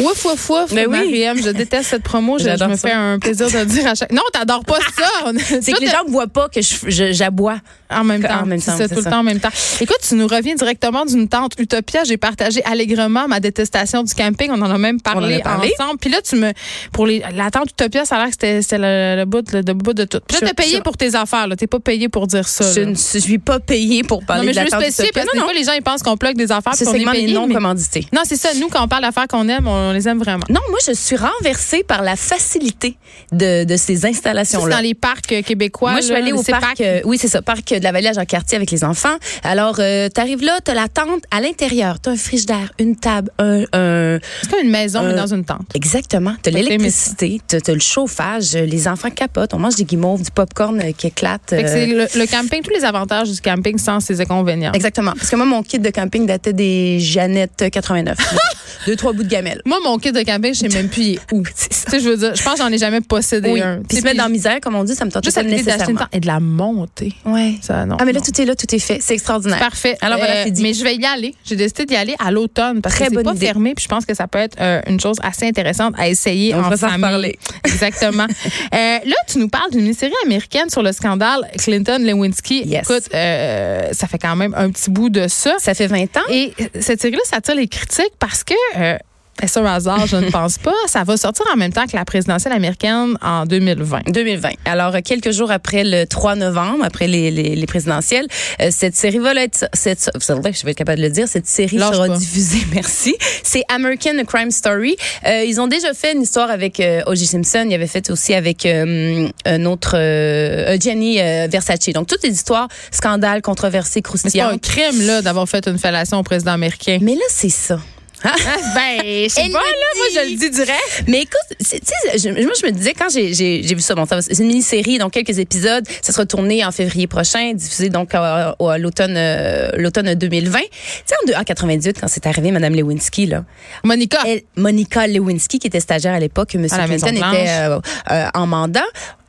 Ouf, ouf, ouf. Mais oui. Mariam, je déteste cette promo. Je, je me ça. fais un plaisir de dire à chaque. Non, t'adores pas ça. C'est que les gens ne voient pas que j'aboie. En même temps. En même c'est temps, c'est tout ça. le temps en même temps. Écoute, tu nous reviens directement d'une tente Utopia. J'ai partagé allègrement ma détestation du camping. On en a même parlé, en a parlé. ensemble. Puis là, tu me, pour les, la tente Utopia, ça a l'air que c'était, le, le bout, de- le, bout de tout. Puis là, Je- t'es payé pour tes affaires. T'es pas payé pour dire ça, Je là. ne suis pas payée pour Non, parler mais de la tente Utopia. fois, les gens, ils pensent qu'on plug des affaires Ce puis qu'on est segment payé. non commandité. Non, c'est ça. Nous, quand on parle d'affaires qu'on aime, on les aime vraiment. Non, moi, je suis renversée par la facilité de, de ces installations-là. dans les parcs euh, québécois. Moi, je suis allée au parc, euh, oui, c'est ça, parc de la Vallée à Jean-Cartier avec les enfants. Alors, euh, t'arrives là, t'as la tente à l'intérieur, t'as un frigidaire, une table, un, un- C'est comme une maison, mais Euh, dans une tente. exactement, t'as l'électricité, t'as t'as le chauffage, euh, les enfants capotent, on mange des guimauves, du popcorn euh, qui éclate. Euh, c'est le, le camping, tous les avantages du camping sans ses inconvénients. Exactement. Parce que moi, mon kit de camping datait des Jeannette 89. Deux, trois bouts de gamelle. Moi, mon kit de camping, je sais même plus il est où. tu sais, je veux dire, je pense que j'en ai jamais possédé Oui. un. Puis se mettre dans la misère, comme on dit, ça me tente Juste à une nécessairement. tente et de la monter. Ouais. Ça, non. Ah, mais là, tout est là, tout est fait. C'est extraordinaire. Parfait. Alors, voilà, c'est dit. Mais je vais y aller. J'ai décidé d'y aller à l'automne parce Très que c'est pas idée. fermé. Puis je pense que ça peut être euh, une chose assez intéressante à essayer On en va s'en famille. reparler. Exactement. Euh, là, tu nous parles d'une mini-série américaine sur le scandale Clinton-Lewinsky. Yes. Écoute, euh, ça fait quand même un petit bout de ça. Ça fait 20 ans. Et cette série-là, ça attire les critiques parce que, euh, est-ce un hasard? Je ne pense pas. Ça va sortir en même temps que la présidentielle américaine en 2020. 2020. Alors, euh, quelques jours après le 3 novembre, après les, les, les présidentielles, euh, cette série va être, cette, vous savez, je vais être capable de le dire, cette série Lâche sera pas. diffusée, merci. C'est American Crime Story. Euh, ils ont déjà fait une histoire avec euh, O.J. Simpson. Ils avaient fait aussi avec euh, un autre, euh, Gianni euh, Versace. Donc, toutes les histoires, scandales, controversées, Mais c'est pas un croustillantes. crime, là, d'avoir fait une fellation au président américain. Mais là, c'est ça. Ben, je sais pas, là. Moi, je le dis direct. Mais écoute, tu sais, moi je me disais quand j'ai vu ça, bon, c'est une mini-série, donc quelques épisodes, ça sera tourné en février prochain, diffusé donc à, à l'automne euh, l'automne 2020. Tu sais en, deux- en 98 quand c'est arrivé Madame Lewinsky là, Monica. elle, Monica Lewinsky qui était stagiaire à l'époque, que M. Clinton était euh, euh, en mandat.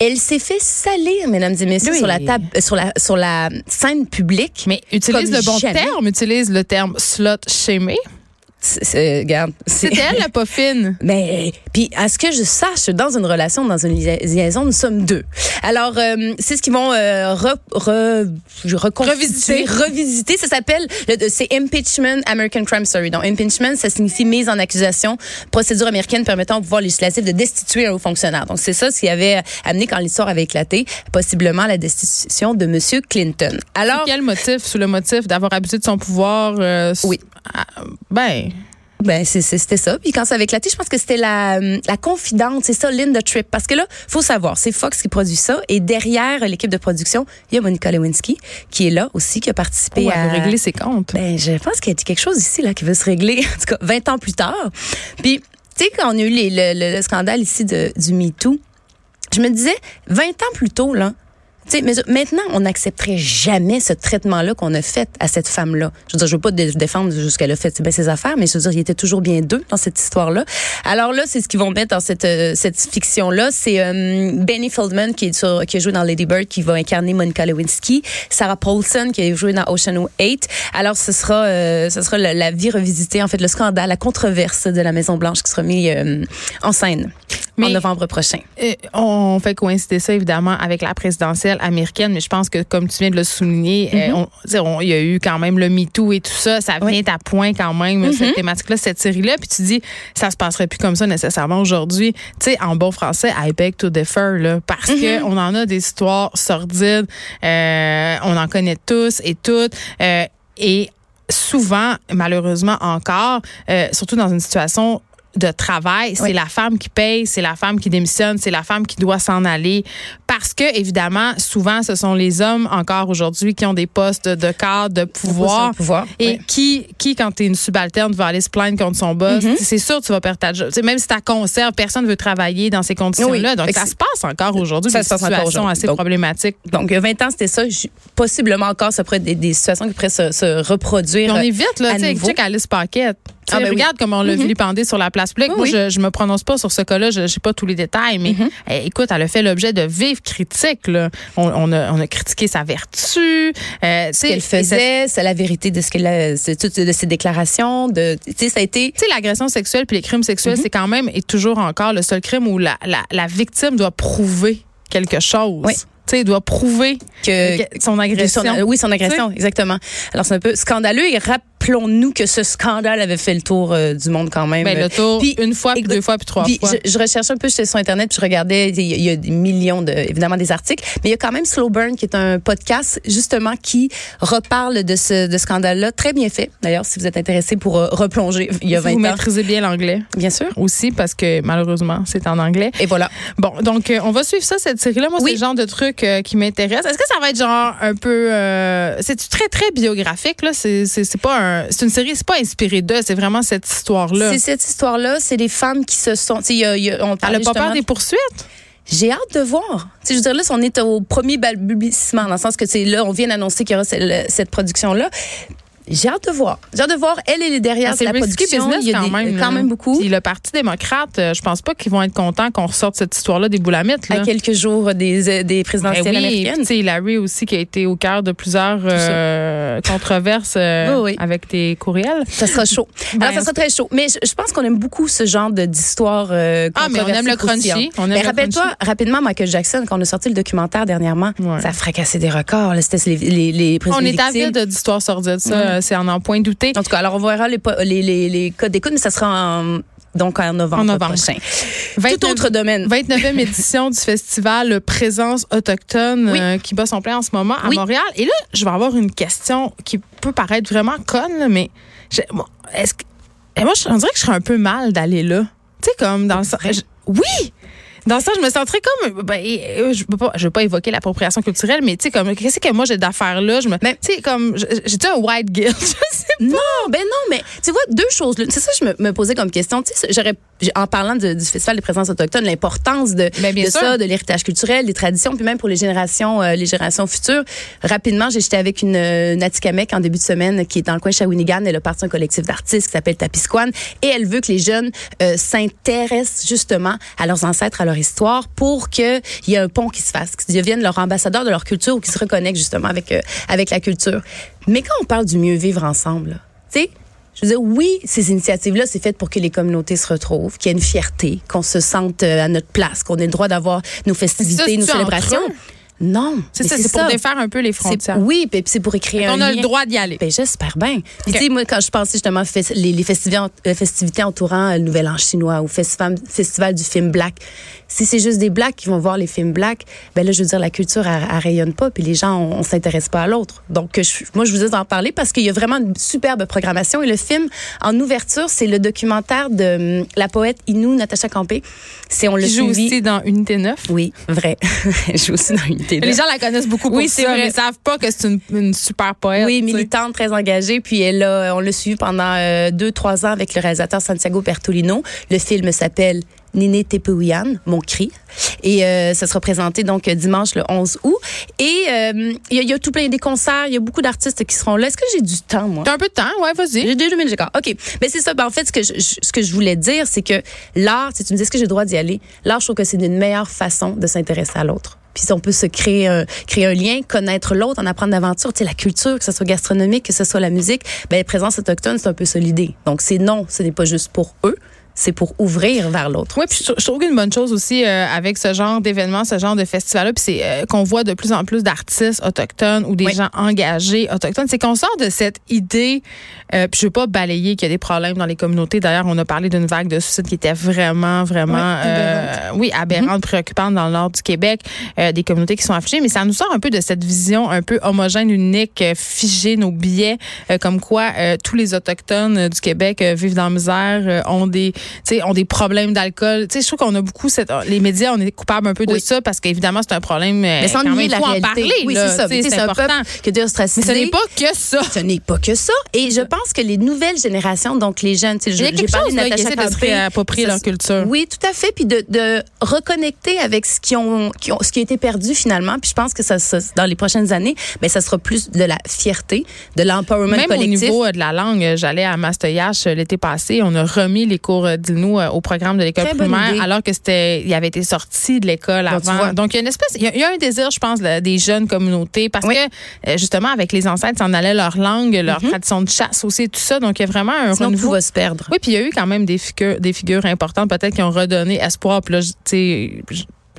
Elle s'est fait salir, mesdames et messieurs, Oui. sur la table, sur la sur la scène publique. Mais utilise le bon jamais. terme, utilise le terme slot shamé. C'est- c'est- regarde, c'est- C'était elle la pas fine. Mais puis à ce que je sache, dans une relation, dans une lia- liaison, nous sommes deux. Alors euh, c'est ce qu'ils vont euh, re, re, reconstituer, Revisiter. revisiter. Ça s'appelle le- c'est impeachment American Crime Story. Donc impeachment, ça signifie mise en accusation, procédure américaine permettant au pouvoir législatif de destituer un haut fonctionnaire. Donc c'est ça ce qui avait amené quand l'histoire avait éclaté, possiblement la destitution de Monsieur Clinton. Alors Quel motif? Sous le motif d'avoir abusé de son pouvoir? euh, Oui. Ah, Ben, Ben, c'était ça. Puis quand ça avait éclaté, je pense que c'était la, euh, la confidente, c'est ça, Linda Tripp. Parce que là, faut savoir, c'est Fox qui produit ça. Et derrière l'équipe de production, il y a Monica Lewinsky, qui est là aussi, qui a participé oh, à... veut régler ses comptes. Ben, je pense qu'il y a quelque chose ici, là, qui veut se régler, en tout cas, 20 ans plus tard. Puis, tu sais, quand on a eu les- le, le- le scandale ici de, du MeToo, je me disais, 20 ans plus tôt, là, tu sais, mais maintenant, on n'accepterait jamais ce traitement-là qu'on a fait à cette femme-là. Je veux dire, je veux pas dé- défendre ce qu'elle a fait, ses affaires, mais je veux dire, il était toujours bien deux dans cette histoire-là. Alors là, c'est ce qu'ils vont mettre dans cette, euh, cette fiction-là. C'est euh, Benny Feldman qui, est sur, qui a joué dans Lady Bird, qui va incarner Monica Lewinsky. Sarah Paulson qui a joué dans Ocean 8. Alors, ce sera, euh, ce sera la, la vie revisitée, en fait, le scandale, la controverse de la Maison-Blanche qui sera mis euh, en scène en novembre prochain. Euh, on fait coïncider ça évidemment avec la présidentielle américaine, mais je pense que comme tu viens de le souligner, euh, on- il y a eu quand même le MeToo et tout ça, ça vient à point quand même cette thématique-là, cette série-là, puis tu dis ça se passerait plus comme ça nécessairement aujourd'hui. Tu sais, en bon français, I beg to differ là, parce que on en a des histoires sordides, euh, on en connaît tous et toutes, euh, et souvent, malheureusement encore, euh, surtout dans une situation de travail, c'est Oui. la femme qui paye, c'est la femme qui démissionne, c'est la femme qui doit s'en aller. Parce que, évidemment, souvent, ce sont les hommes encore aujourd'hui qui ont des postes de cadre, de pouvoir. de pouvoir, Et oui. qui, qui, quand tu es une subalterne, va aller se plaindre contre son boss, Mm-hmm. c'est sûr que tu vas perdre ta job. Même si tu conserve, personne ne veut travailler dans ces conditions-là. Oui. Donc, ça c'est- se passe encore aujourd'hui, Ça des se passe encore situations aujourd'hui. assez Donc, problématiques. Donc, il y a 20 ans, c'était ça. Possiblement encore, ça pourrait être des, des situations qui pourraient se, se reproduire. Puis on est vite, là, à tu sais, Alice Paquette. Ah, ben regarde comment on l'a vu -hmm. sur la place publique. Moi, je, je me prononce pas sur ce cas-là. Je sais pas tous les détails, mais mm-hmm. eh, écoute, elle a fait l'objet de vives critiques. Là. On, on, a, on, a, critiqué sa vertu. Euh, ce qu'elle faisait, c'est la vérité de ce qu'elle de ses déclarations. De, ça a été. Tu sais, l'agression sexuelle puis les crimes sexuels, mm-hmm. c'est quand même et toujours encore le seul crime où la, la, la victime doit prouver quelque chose. Oui il doit prouver que, son agression. oui, son agression, exactement. Alors c'est un peu scandaleux et rappelons-nous que ce scandale avait fait le tour euh, du monde quand même. Ben, le tour puis, une fois, puis deux fois, puis trois fois. Je, je, recherchais un peu sur Internet, puis je regardais, il y, a des millions, de, évidemment, des articles, mais il y a quand même Slow Burn, qui est un podcast, justement, qui reparle de ce de scandale-là. Très bien fait, d'ailleurs, si vous êtes intéressé pour euh, replonger il y a 20 vous ans. Vous maîtrisez bien l'anglais. Bien sûr. Aussi, parce que malheureusement, c'est en anglais. Et voilà. Bon, donc, euh, on va suivre ça, cette série-là. Moi, c'est le genre de truc qui m'intéresse. Est-ce que ça va être genre un peu... c'est très, très biographique, là? C'est pas un... C'est une série, c'est pas inspiré d'eux, c'est vraiment cette histoire-là. C'est cette histoire-là, c'est des femmes qui se sont. Y a, y a, on Elle n'a pas peur des poursuites? J'ai hâte de voir. je veux dire, là, on est au premier balbutiement, dans le sens que c'est là, on vient d'annoncer qu'il y aura cette production-là. J'ai hâte de voir. J'ai hâte de voir. Elle, elle est derrière ah, la production. il y a quand, même, quand même beaucoup. Puis le Parti démocrate, euh, je pense pas qu'ils vont être contents qu'on ressorte cette histoire-là des boulamites. Là. À quelques jours des, euh, des présidentielles ben oui, américaines. Tu Larry aussi qui a été au cœur de plusieurs euh, controverses euh, oui, oui. avec tes courriels. Ça sera chaud. Ben, Alors, ça sera très chaud. Mais je, je pense qu'on aime beaucoup ce genre d'histoire euh, Ah, mais on aime le crunchy. Rappelle-toi rapidement Michael Jackson, quand on a sorti le documentaire dernièrement, ça a fracassé des records. C'était les, les, les On est avide d'histoires sordides. Ça, c'est en en point doux en tout cas, alors on verra les, les, les, d'écoute, mais ça sera en, donc en novembre, en novembre. prochain. 29, Tout autre domaine. 29e édition du festival Présence autochtone euh, qui bat son plein en ce moment à Montréal. Et là, je vais avoir une question qui peut paraître vraiment conne, mais est-ce que moi, je, on dirait que je serais un peu mal d'aller là. Tu sais, comme dans le Oui! Dans ça, je me sentirais comme, ben, euh, je peux pas, je veux pas évoquer l'appropriation culturelle, mais tu sais, comme, qu'est-ce que moi j'ai d'affaires là? Je me, tu sais, comme, j'ai un white guilt, je sais pas. Non, ben non, mais tu vois, deux choses. C'est ça que je me, posais comme question. Tu sais, j'aurais, en parlant du Festival des présences autochtones, l'importance de, ben, de ça, de l'héritage culturel, des traditions, puis même pour les générations, euh, les générations futures. Rapidement, j'étais avec une, une en début de semaine qui est dans le coin de Shawinigan. Elle a parti un collectif d'artistes qui s'appelle Tapisquan et elle veut que les jeunes euh, s'intéressent justement à leurs ancêtres, à leur histoire pour qu'il y ait un pont qui se fasse, qu'ils deviennent leur ambassadeur de leur culture ou qu'ils se reconnectent justement avec, euh, avec la culture. Mais quand on parle du mieux vivre ensemble, tu sais, je veux dire, oui, ces initiatives-là, c'est fait pour que les communautés se retrouvent, qu'il y ait une fierté, qu'on se sente euh, à notre place, qu'on ait le droit d'avoir nos festivités, nos célébrations. Non. C'est ça, c'est pour défaire un peu les frontières. Oui, puis c'est pour écrire un On a le droit d'y aller. Ben, j'espère bien. Tu sais, moi, quand je pensais justement les, les festivités, entourant le Nouvel An chinois ou festival, festival du film Black, si c'est juste des Blacks qui vont voir les films Black, ben là, je veux dire, la culture, elle, rayonne pas, puis les gens, on, on s'intéresse pas à l'autre. Donc, je, moi, je vous ai en parler parce qu'il y a vraiment une superbe programmation. Et le film, en ouverture, c'est le documentaire de hum, la poète Inou Natacha Campé. C'est on le joue aussi dans Unité 9. Oui, vrai. je joue aussi dans Unité 9. Les gens la connaissent beaucoup pour oui, ça, vrai. mais ils savent pas que c'est une, une, super poète. Oui, militante, très engagée. Puis elle a, on l'a suivi pendant euh, deux, trois ans avec le réalisateur Santiago Bertolino. Le film s'appelle Nini Tepouyan, Mon cri. Et euh, ça sera présenté donc dimanche le 11 août. Et euh, il y, y, a tout plein des concerts, il y a beaucoup d'artistes qui seront là. Est-ce que j'ai du temps, moi? T'as un peu de temps, ouais, vas-y. J'ai deux minutes, OK. Mais ben, c'est ça. Ben, en fait, ce que je, ce que je voulais dire, c'est que l'art, si tu me dis est-ce que j'ai le droit d'y aller, l'art, je trouve que c'est une meilleure façon de s'intéresser à l'autre. Puis on peut se créer un, créer un lien, connaître l'autre, en apprendre d'aventure, tu sais, la culture, que ce soit gastronomique, que ce soit la musique, ben, présence autochtone, c'est un peu solidé. Donc, c'est non, ce n'est pas juste pour eux, c'est pour ouvrir vers l'autre. Oui, puis je, trouve qu'une bonne chose aussi euh, avec ce genre d'événement, ce genre de festival-là, puis c'est euh, qu'on voit de plus en plus d'artistes autochtones ou des gens engagés autochtones, c'est qu'on sort de cette idée, euh, puis je veux pas balayer qu'il y a des problèmes dans les communautés. D'ailleurs, on a parlé d'une vague de suicide qui était vraiment, vraiment, oui, aberrante, oui, aberrante mm-hmm. préoccupante dans le nord du Québec, des communautés qui sont affichées, mais ça nous sort un peu de cette vision un peu homogène, unique, figée, nos billets, comme quoi tous les autochtones du Québec vivent dans la misère, ont des ont des problèmes d'alcool. Je trouve qu'on a beaucoup cette, les médias, on est coupable un peu de ça parce qu'évidemment, c'est un problème. Mais sans nier même, la faut en réalité. parler. oui, c'est ça. important. est ostracisé. Mais ce n'est pas que ça. Ce n'est pas que ça. Et je pense que les nouvelles générations, donc les jeunes, Il y a quelque chose de là, qui de se réapproprier leur culture. Oui, tout à fait. Puis de, de reconnecter avec ce qui, ont, qui ont- ce qui a été perdu finalement. Puis je pense que ça, ça- dans les prochaines années, ben, ça sera plus de la fierté, de l'empowerment Même collectif. au niveau euh, de la langue, euh, j'allais à Mastoyache euh, l'été passé, on a remis les cours euh, euh, au programme de l'école primaire, idée. alors que c'était, il avait été sorti de l'école avant. Donc il y a une espèce, il y a, il y a un désir, je pense, de- des jeunes communautés, parce Oui. que euh, justement avec les ancêtres, ça en allait leur langue, leur tradition de chasse aussi, tout ça. Donc il y a vraiment un Mhm. Sinon, renouveau. va se perdre. Oui, puis il y a eu quand même des figures, des figures importantes, peut-être qui ont redonné espoir. Puis là, tu sais,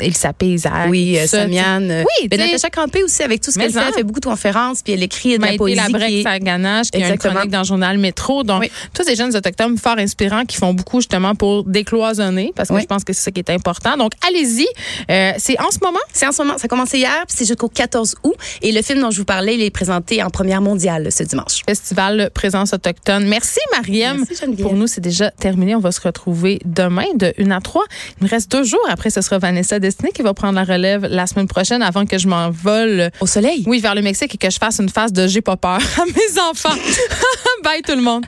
Elsa Paysac. Oui, euh, Samiane. euh, Oui, ben. Natacha Campé aussi, avec tout ce qu'elle fait, en. elle fait beaucoup de conférences, puis elle écrit de la poésie. Labrec qui est- Saganache, qui a une chronique dans le journal Métro. Donc, Oui. tous ces jeunes autochtones fort inspirants qui font beaucoup justement pour décloisonner, parce que Oui. je pense que c'est ça qui est important. Donc, allez-y. Euh, c'est en ce moment? C'est en ce moment, ça a commencé hier, puis c'est jusqu'au 14 août. Et le film dont je vous parlais, il est présenté en première mondiale ce dimanche. Festival Présence autochtone. Merci, Mariam. Merci. Pour nous, c'est déjà terminé. On va se retrouver demain de 1 à 3. Il me reste deux jours. Après, ce sera Vanessa Destinée qui va prendre la relève la semaine prochaine avant que je m'envole. Au soleil? Oui, vers le Mexique et que je fasse une phase de j'ai pas peur à mes enfants. Bye tout le monde.